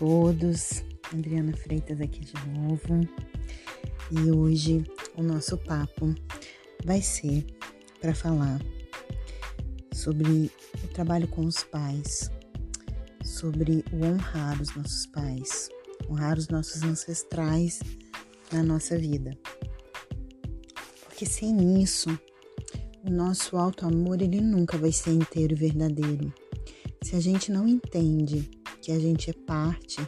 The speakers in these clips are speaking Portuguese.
todos, Adriana Freitas aqui de novo. E hoje o nosso papo vai ser para falar sobre o trabalho com os pais, sobre o honrar os nossos pais, honrar os nossos ancestrais na nossa vida. Porque sem isso, o nosso alto amor ele nunca vai ser inteiro e verdadeiro. Se a gente não entende que a gente é parte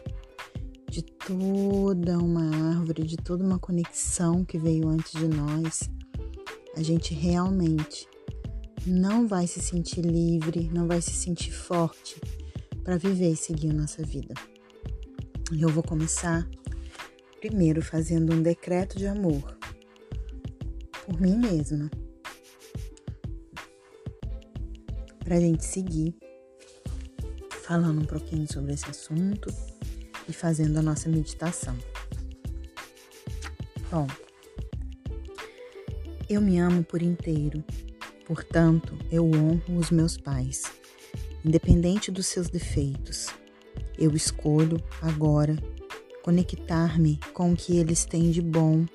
de toda uma árvore, de toda uma conexão que veio antes de nós, a gente realmente não vai se sentir livre, não vai se sentir forte para viver e seguir a nossa vida. E eu vou começar primeiro fazendo um decreto de amor por mim mesma. Para a gente seguir falando um pouquinho sobre esse assunto e fazendo a nossa meditação. Bom, eu me amo por inteiro, portanto, eu honro os meus pais, independente dos seus defeitos. Eu escolho agora conectar-me com o que eles têm de bom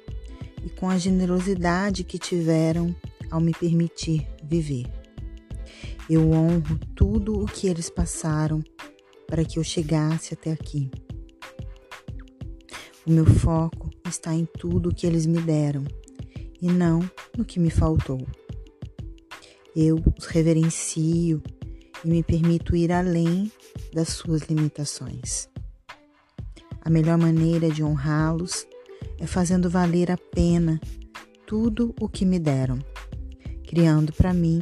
e com a generosidade que tiveram ao me permitir viver. Eu honro tudo o que eles passaram para que eu chegasse até aqui. O meu foco está em tudo o que eles me deram e não no que me faltou. Eu os reverencio e me permito ir além das suas limitações. A melhor maneira de honrá-los é fazendo valer a pena tudo o que me deram, criando para mim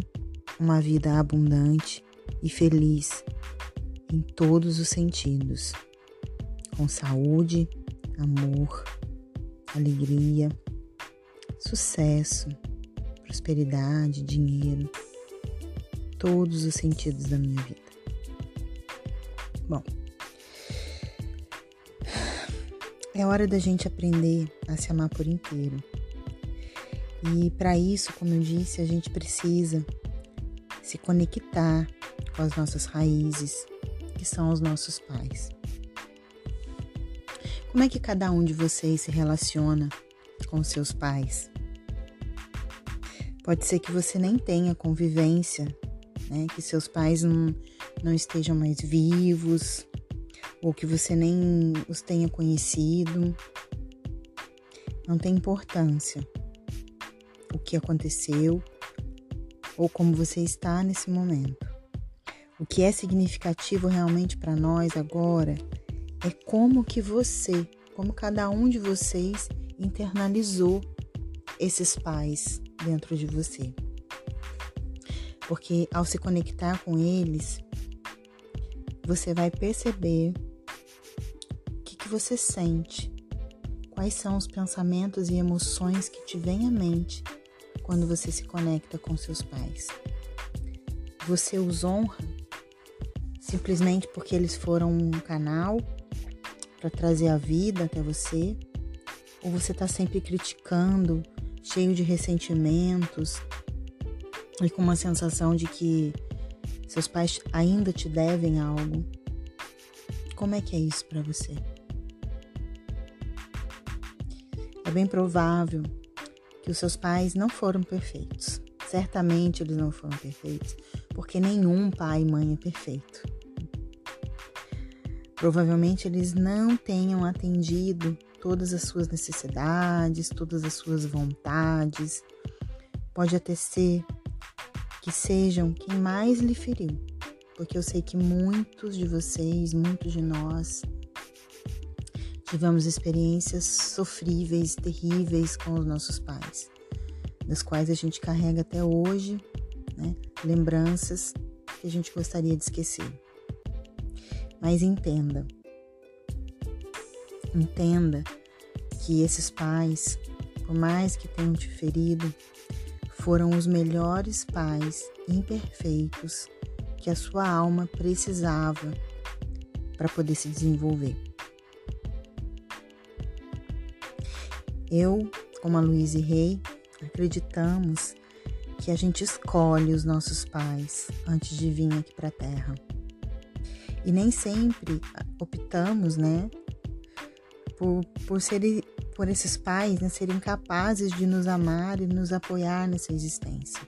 uma vida abundante e feliz em todos os sentidos, com saúde, amor, alegria, sucesso, prosperidade, dinheiro, todos os sentidos da minha vida. Bom, é hora da gente aprender a se amar por inteiro. E para isso, como eu disse, a gente precisa se conectar com as nossas raízes, que são os nossos pais. Como é que cada um de vocês se relaciona com seus pais? Pode ser que você nem tenha convivência, né? que seus pais não, não estejam mais vivos, ou que você nem os tenha conhecido. Não tem importância o que aconteceu ou como você está nesse momento. O que é significativo realmente para nós agora é como que você, como cada um de vocês internalizou esses pais dentro de você. Porque ao se conectar com eles, você vai perceber o que, que você sente, quais são os pensamentos e emoções que te vêm à mente quando você se conecta com seus pais. Você os honra simplesmente porque eles foram um canal para trazer a vida até você? Ou você está sempre criticando, cheio de ressentimentos e com uma sensação de que seus pais ainda te devem algo? Como é que é isso para você? É bem provável que os seus pais não foram perfeitos. Certamente eles não foram perfeitos, porque nenhum pai e mãe é perfeito. Provavelmente eles não tenham atendido todas as suas necessidades, todas as suas vontades. Pode até ser que sejam quem mais lhe feriu, porque eu sei que muitos de vocês, muitos de nós, Tivemos experiências sofríveis, terríveis com os nossos pais, das quais a gente carrega até hoje, né? lembranças que a gente gostaria de esquecer. Mas entenda, entenda que esses pais, por mais que tenham te ferido, foram os melhores pais imperfeitos que a sua alma precisava para poder se desenvolver. Eu, como a Luísa Rei, acreditamos que a gente escolhe os nossos pais antes de vir aqui para a Terra. E nem sempre optamos, né, por, por, ser, por esses pais né, serem capazes de nos amar e nos apoiar nessa existência.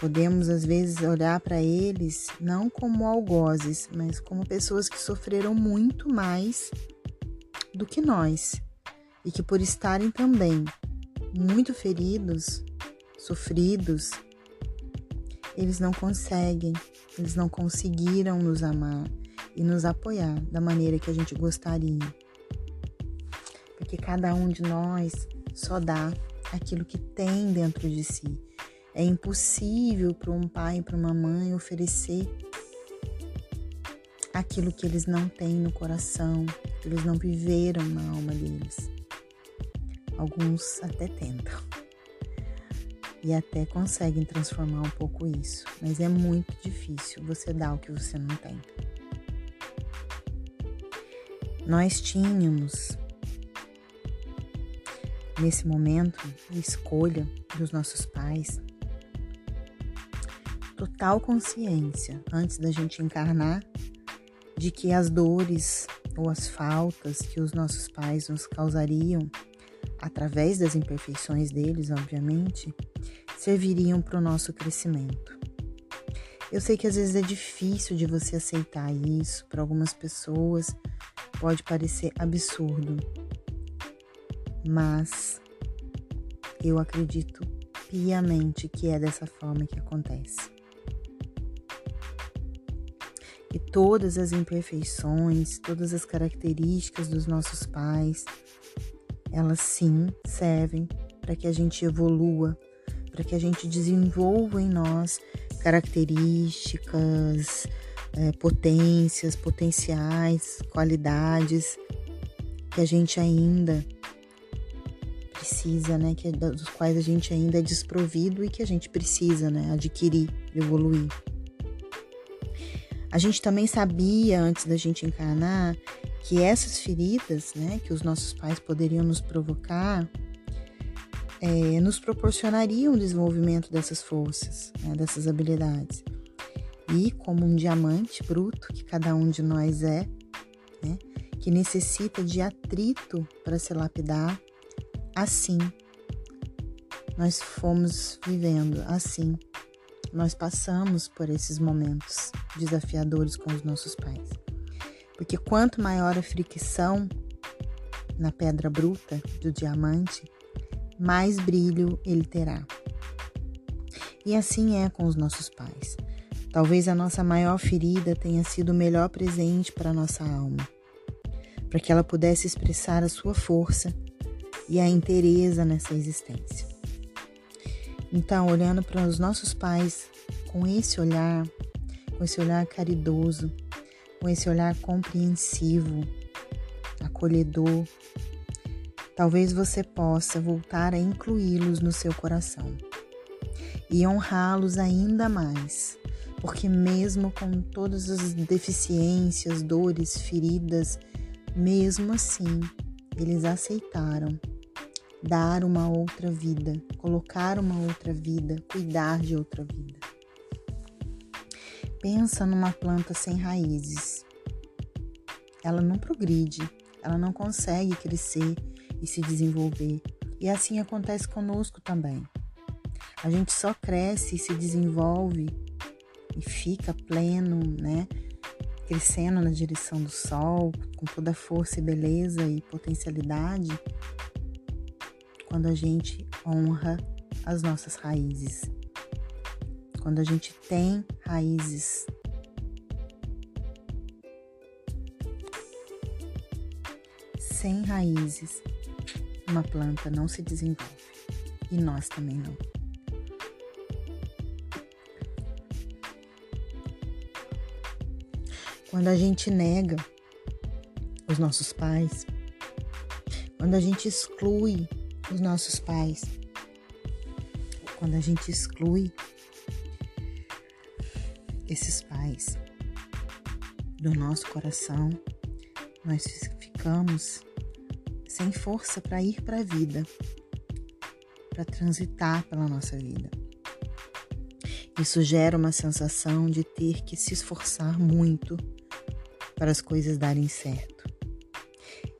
Podemos, às vezes, olhar para eles não como algozes, mas como pessoas que sofreram muito mais do que nós e que, por estarem também muito feridos, sofridos, eles não conseguem, eles não conseguiram nos amar e nos apoiar da maneira que a gente gostaria. Porque cada um de nós só dá aquilo que tem dentro de si. É impossível para um pai e para uma mãe oferecer aquilo que eles não têm no coração, que eles não viveram na alma deles. Alguns até tentam. E até conseguem transformar um pouco isso, mas é muito difícil você dar o que você não tem. Nós tínhamos nesse momento escolha dos nossos pais. Total consciência antes da gente encarnar de que as dores ou as faltas que os nossos pais nos causariam através das imperfeições deles, obviamente, serviriam para o nosso crescimento. Eu sei que às vezes é difícil de você aceitar isso, para algumas pessoas pode parecer absurdo, mas eu acredito piamente que é dessa forma que acontece. E todas as imperfeições, todas as características dos nossos pais, elas sim servem para que a gente evolua, para que a gente desenvolva em nós características, é, potências, potenciais, qualidades que a gente ainda precisa, né, que dos quais a gente ainda é desprovido e que a gente precisa, né, adquirir, evoluir. A gente também sabia antes da gente encarnar que essas feridas, né, que os nossos pais poderiam nos provocar, é, nos proporcionariam o desenvolvimento dessas forças, né, dessas habilidades. E como um diamante bruto que cada um de nós é, né, que necessita de atrito para se lapidar, assim nós fomos vivendo, assim nós passamos por esses momentos desafiadores com os nossos pais. Porque quanto maior a fricção na pedra bruta do diamante, mais brilho ele terá. E assim é com os nossos pais. Talvez a nossa maior ferida tenha sido o melhor presente para nossa alma, para que ela pudesse expressar a sua força e a inteireza nessa existência. Então, olhando para os nossos pais com esse olhar, com esse olhar caridoso, com esse olhar compreensivo, acolhedor, talvez você possa voltar a incluí-los no seu coração e honrá-los ainda mais, porque, mesmo com todas as deficiências, dores, feridas, mesmo assim, eles aceitaram dar uma outra vida, colocar uma outra vida, cuidar de outra vida. Pensa numa planta sem raízes. Ela não progride, ela não consegue crescer e se desenvolver. E assim acontece conosco também. A gente só cresce e se desenvolve e fica pleno, né? Crescendo na direção do sol, com toda a força e beleza e potencialidade, quando a gente honra as nossas raízes quando a gente tem raízes. Sem raízes, uma planta não se desenvolve e nós também não. Quando a gente nega os nossos pais, quando a gente exclui os nossos pais, quando a gente exclui esses pais do nosso coração, nós ficamos sem força para ir para a vida, para transitar pela nossa vida. Isso gera uma sensação de ter que se esforçar muito para as coisas darem certo.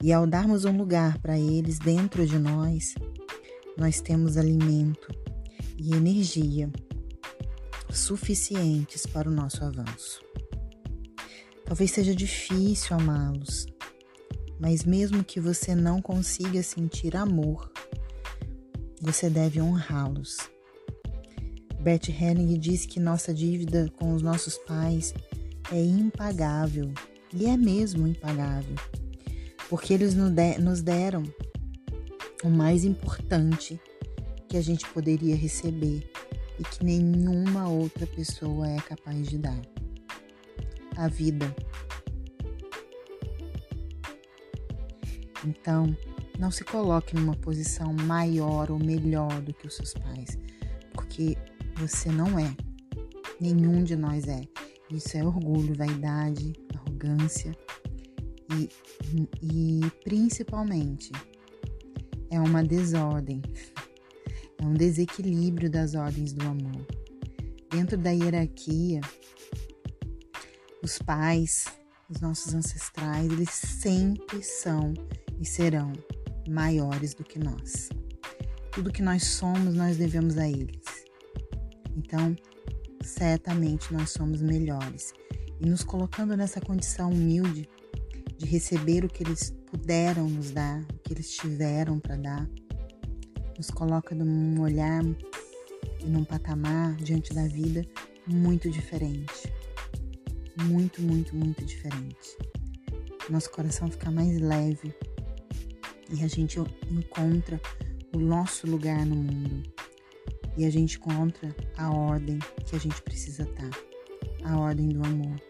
E ao darmos um lugar para eles dentro de nós, nós temos alimento e energia suficientes para o nosso avanço. Talvez seja difícil amá-los, mas mesmo que você não consiga sentir amor, você deve honrá-los. Beth Helling diz que nossa dívida com os nossos pais é impagável, e é mesmo impagável, porque eles nos deram o mais importante que a gente poderia receber e que nenhuma outra pessoa é capaz de dar a vida. Então, não se coloque numa posição maior ou melhor do que os seus pais, porque você não é. Nenhum de nós é. Isso é orgulho, vaidade, arrogância e, e principalmente é uma desordem, é um desequilíbrio das ordens do amor. Dentro da hierarquia, os pais, os nossos ancestrais, eles sempre são e serão maiores do que nós. Tudo que nós somos, nós devemos a eles. Então, certamente nós somos melhores. E nos colocando nessa condição humilde de receber o que eles puderam nos dar, o que eles tiveram para dar, nos coloca num olhar e num patamar diante da vida muito diferente muito, muito, muito diferente. Nosso coração fica mais leve e a gente encontra o nosso lugar no mundo e a gente encontra a ordem que a gente precisa estar a ordem do amor.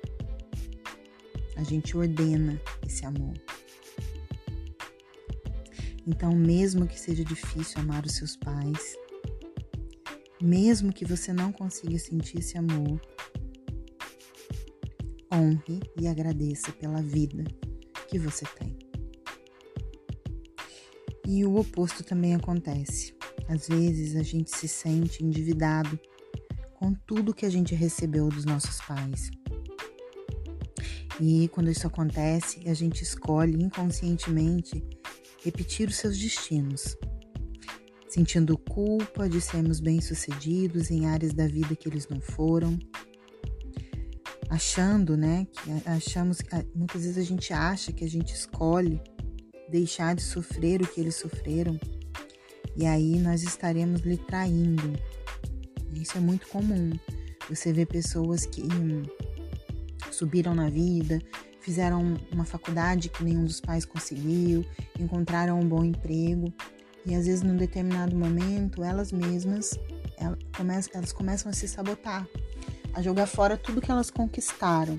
A gente ordena esse amor. Então, mesmo que seja difícil amar os seus pais, mesmo que você não consiga sentir esse amor, honre e agradeça pela vida que você tem. E o oposto também acontece. Às vezes a gente se sente endividado com tudo que a gente recebeu dos nossos pais. E quando isso acontece, a gente escolhe inconscientemente repetir os seus destinos, sentindo culpa de sermos bem-sucedidos em áreas da vida que eles não foram, achando, né, que achamos muitas vezes a gente acha que a gente escolhe deixar de sofrer o que eles sofreram e aí nós estaremos lhe traindo. Isso é muito comum. Você vê pessoas que hum, subiram na vida, fizeram uma faculdade que nenhum dos pais conseguiu, encontraram um bom emprego e às vezes num determinado momento elas mesmas elas começam a se sabotar a jogar fora tudo que elas conquistaram,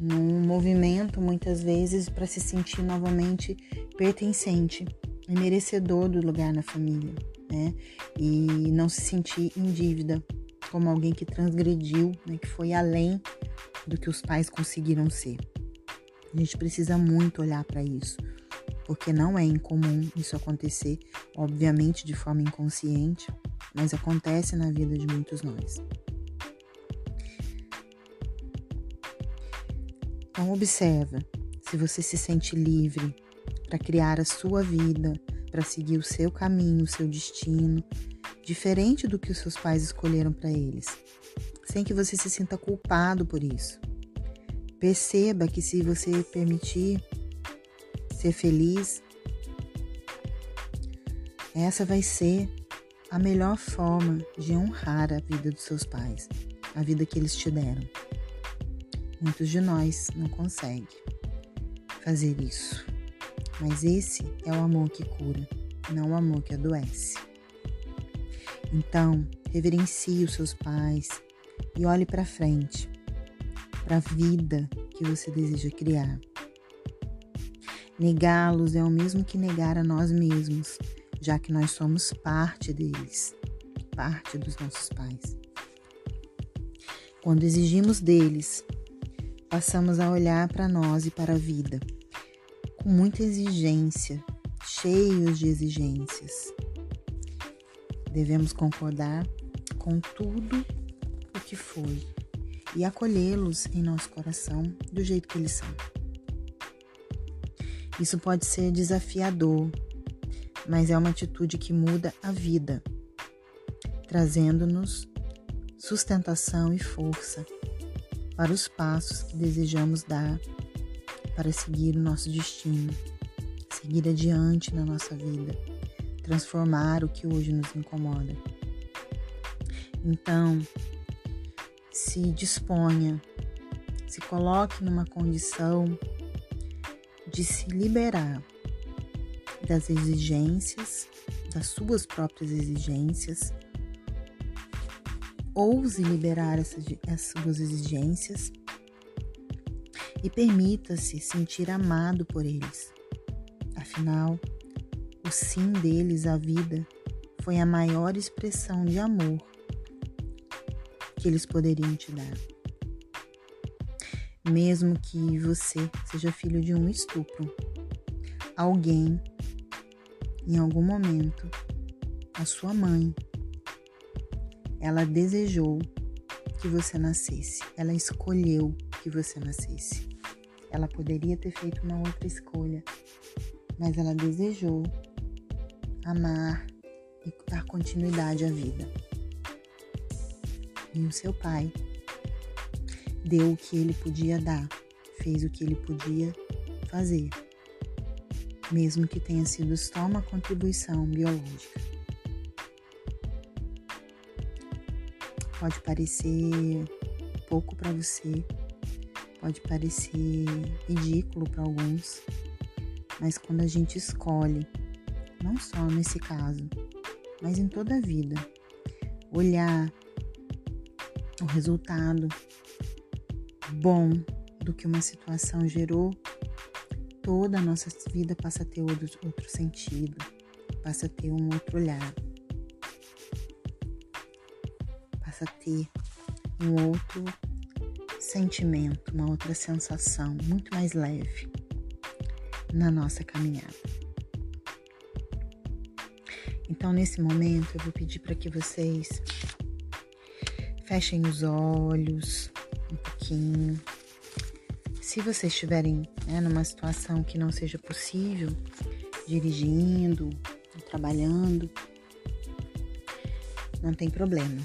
num movimento muitas vezes para se sentir novamente pertencente e merecedor do lugar na família, né? E não se sentir em dívida como alguém que transgrediu, né? que foi além do que os pais conseguiram ser. A gente precisa muito olhar para isso, porque não é incomum isso acontecer, obviamente de forma inconsciente, mas acontece na vida de muitos nós. Então observa se você se sente livre para criar a sua vida, para seguir o seu caminho, o seu destino, diferente do que os seus pais escolheram para eles, sem que você se sinta culpado por isso. Perceba que se você permitir ser feliz, essa vai ser a melhor forma de honrar a vida dos seus pais, a vida que eles te deram. Muitos de nós não conseguem fazer isso. Mas esse é o amor que cura, não o amor que adoece. Então, reverencie os seus pais e olhe para frente, para a vida que você deseja criar. Negá-los é o mesmo que negar a nós mesmos, já que nós somos parte deles, parte dos nossos pais. Quando exigimos deles passamos a olhar para nós e para a vida com muita exigência, cheios de exigências. Devemos concordar com tudo o que foi e acolhê-los em nosso coração do jeito que eles são. Isso pode ser desafiador, mas é uma atitude que muda a vida, trazendo-nos sustentação e força para os passos que desejamos dar para seguir o nosso destino, seguir adiante na nossa vida, transformar o que hoje nos incomoda. Então, se disponha, se coloque numa condição de se liberar das exigências, das suas próprias exigências, ouse liberar essas, suas exigências e permita-se sentir amado por eles. Afinal, o sim deles à vida foi a maior expressão de amor que eles poderiam te dar. Mesmo que você seja filho de um estupro, alguém, em algum momento, a sua mãe, ela desejou que você nascesse, ela escolheu que você nascesse. Ela poderia ter feito uma outra escolha, mas ela desejou amar e dar continuidade à vida. E o seu pai deu o que ele podia dar, fez o que ele podia fazer, mesmo que tenha sido só uma contribuição biológica. pode parecer pouco para você, pode parecer ridículo para alguns, mas quando a gente escolhe, não só nesse caso, mas em toda a vida, olhar o resultado bom do que uma situação gerou, toda a nossa vida passa a ter outro, outro sentido, passa a ter um outro olhar. passa a ter um outro sentimento, uma outra sensação muito mais leve na nossa caminhada. Então, nesse momento, eu vou pedir para que vocês fechem os olhos um pouquinho. Se vocês estiverem né, numa situação que não seja possível, dirigindo, trabalhando, não tem problema.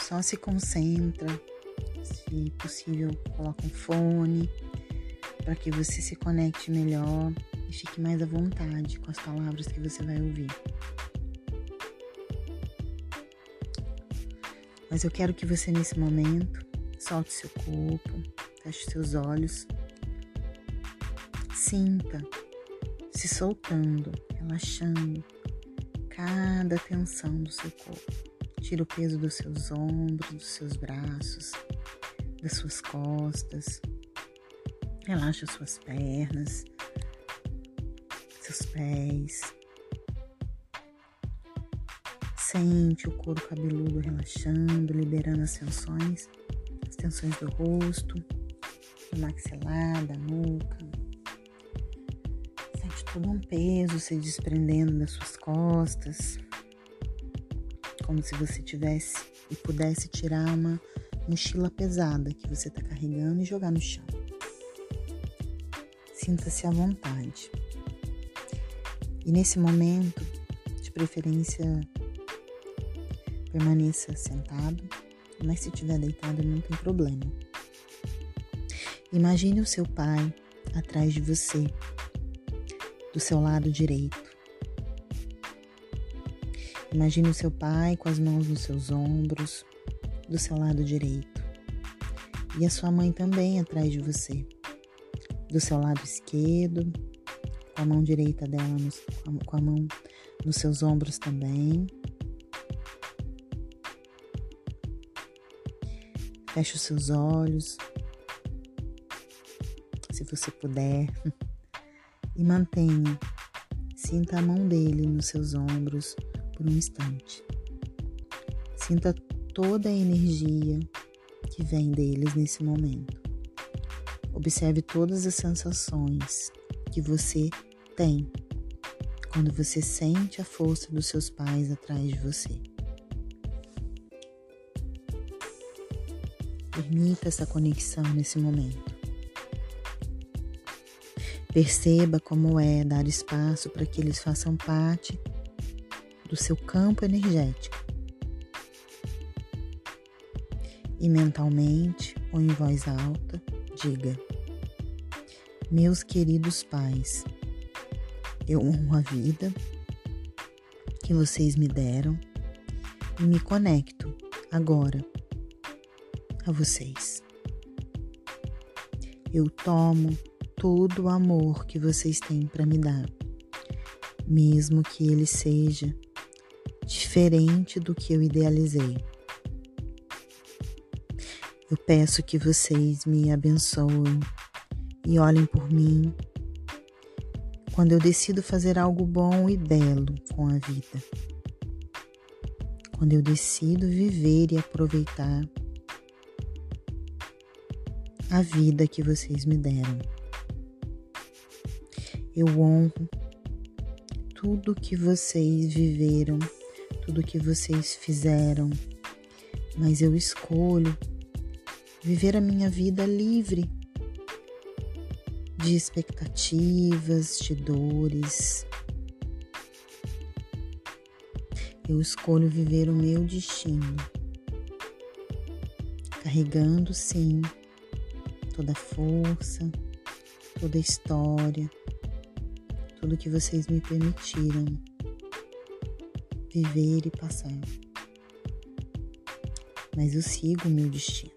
Só se concentra, se possível, coloca um fone para que você se conecte melhor e fique mais à vontade com as palavras que você vai ouvir. Mas eu quero que você nesse momento solte seu corpo, feche seus olhos, sinta se soltando, relaxando cada tensão do seu corpo. Tira o peso dos seus ombros, dos seus braços, das suas costas. Relaxa suas pernas, seus pés. Sente o couro cabeludo relaxando, liberando as tensões, as tensões do rosto, do maxilar, da nuca. Sente todo um peso se desprendendo das suas costas como se você tivesse e pudesse tirar uma mochila pesada que você está carregando e jogar no chão. Sinta-se à vontade. E nesse momento, de preferência, permaneça sentado, mas se estiver deitado não tem problema. Imagine o seu pai atrás de você, do seu lado direito. Imagine o seu pai com as mãos nos seus ombros, do seu lado direito, e a sua mãe também atrás de você, do seu lado esquerdo, com a mão direita dela, com a mão nos seus ombros também. Feche os seus olhos, se você puder, e mantenha, sinta a mão dele nos seus ombros por um instante. Sinta toda a energia que vem deles nesse momento. Observe todas as sensações que você tem quando você sente a força dos seus pais atrás de você. Permita essa conexão nesse momento. Perceba como é dar espaço para que eles façam parte do seu campo energético. E mentalmente ou em voz alta, diga: Meus queridos pais, eu honro a vida que vocês me deram e me conecto agora a vocês. Eu tomo todo o amor que vocês têm para me dar, mesmo que ele seja diferente do que eu idealizei. Eu peço que vocês me abençoem e olhem por mim quando eu decido fazer algo bom e belo com a vida. Quando eu decido viver e aproveitar a vida que vocês me deram. Eu honro tudo que vocês viveram, tudo que vocês fizeram, mas eu escolho viver a minha vida livre de expectativas, de dores. Eu escolho viver o meu destino, carregando sim toda a força, toda a história, tudo que vocês me permitiram viver e passar. Mas eu sigo o meu destino.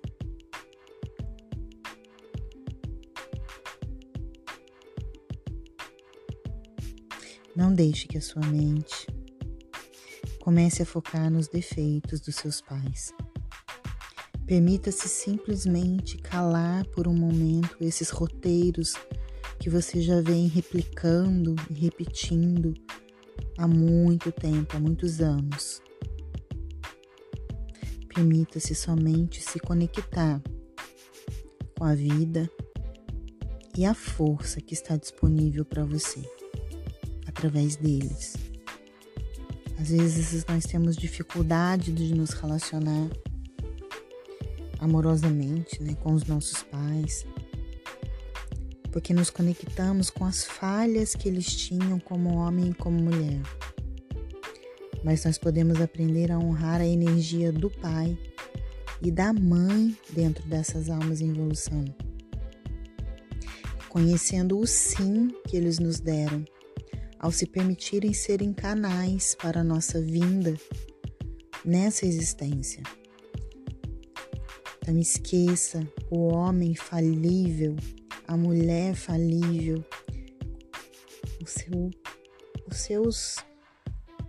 Não deixe que a sua mente comece a focar nos defeitos dos seus pais. Permita-se simplesmente calar por um momento esses roteiros que você já vem replicando e repetindo há muito tempo, há muitos anos. Permita-se somente se conectar com a vida e a força que está disponível para você através deles. Às vezes nós temos dificuldade de nos relacionar amorosamente né, com os nossos pais, porque nos conectamos com as falhas que eles tinham como homem e como mulher. Mas nós podemos aprender a honrar a energia do pai e da mãe dentro dessas almas em evolução, conhecendo o sim que eles nos deram ao se permitirem serem canais para a nossa vinda nessa existência. Então esqueça o homem falível, a mulher falível, seu, os seus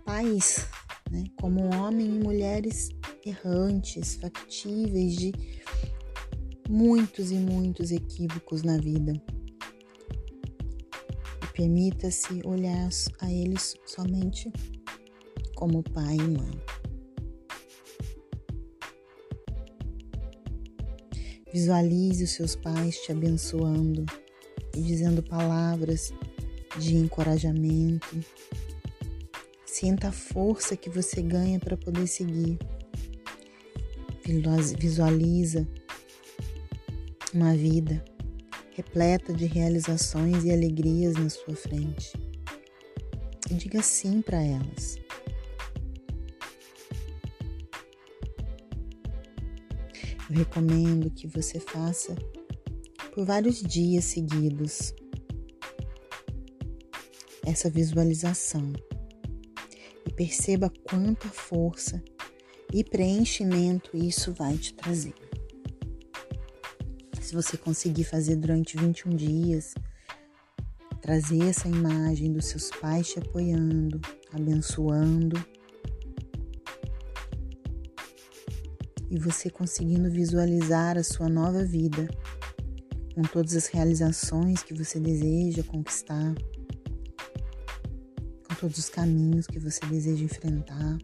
pais, né, como homem e mulheres errantes, factíveis de muitos e muitos equívocos na vida. Permita-se olhar a eles somente como pai e mãe. Visualize os seus pais te abençoando e dizendo palavras de encorajamento. Sinta a força que você ganha para poder seguir. Visualiza uma vida repleta de realizações e alegrias na sua frente. E diga sim para elas. Recomendo que você faça por vários dias seguidos essa visualização. E perceba quanta força e preenchimento isso vai te trazer. Se você conseguir fazer durante 21 dias, trazer essa imagem dos seus pais te apoiando, abençoando, e você conseguindo visualizar a sua nova vida, com todas as realizações que você deseja conquistar, com todos os caminhos que você deseja enfrentar,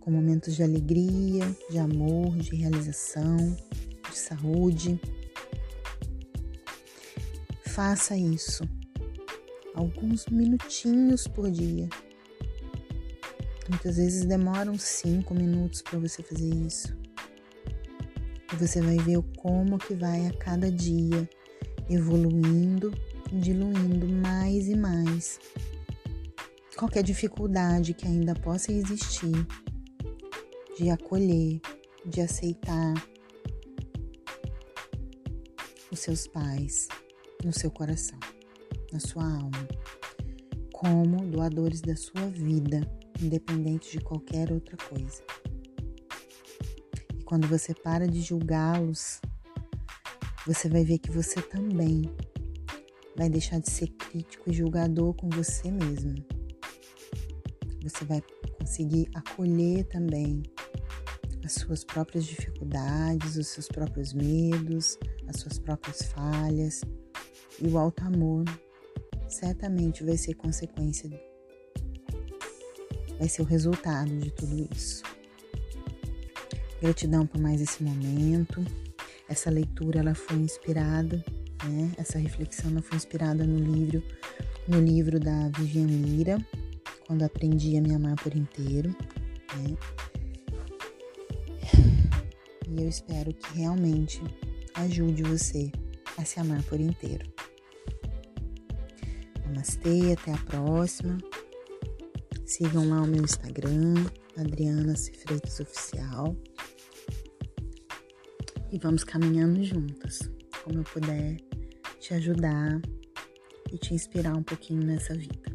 com momentos de alegria, de amor, de realização de saúde. Faça isso alguns minutinhos por dia. Muitas vezes demoram cinco minutos para você fazer isso. E você vai ver como que vai a cada dia evoluindo, diluindo mais e mais qualquer dificuldade que ainda possa existir de acolher, de aceitar os seus pais no seu coração, na sua alma, como doadores da sua vida, independente de qualquer outra coisa. E quando você para de julgá-los, você vai ver que você também vai deixar de ser crítico e julgador com você mesmo. Você vai conseguir acolher também as suas próprias dificuldades, os seus próprios medos, as suas próprias falhas. E o alto amor certamente vai ser consequência, vai ser o resultado de tudo isso. Gratidão por mais esse momento. Essa leitura ela foi inspirada, né? Essa reflexão ela foi inspirada no livro, no livro da Vivian Lira, quando aprendi a me amar por inteiro, né? E eu espero que realmente ajude você a se amar por inteiro. Namastê, até a próxima. Sigam lá o meu Instagram, Adriana C. Freitas Oficial. E vamos caminhando juntas, como eu puder te ajudar e te inspirar um pouquinho nessa vida.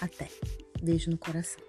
Até. Beijo no coração.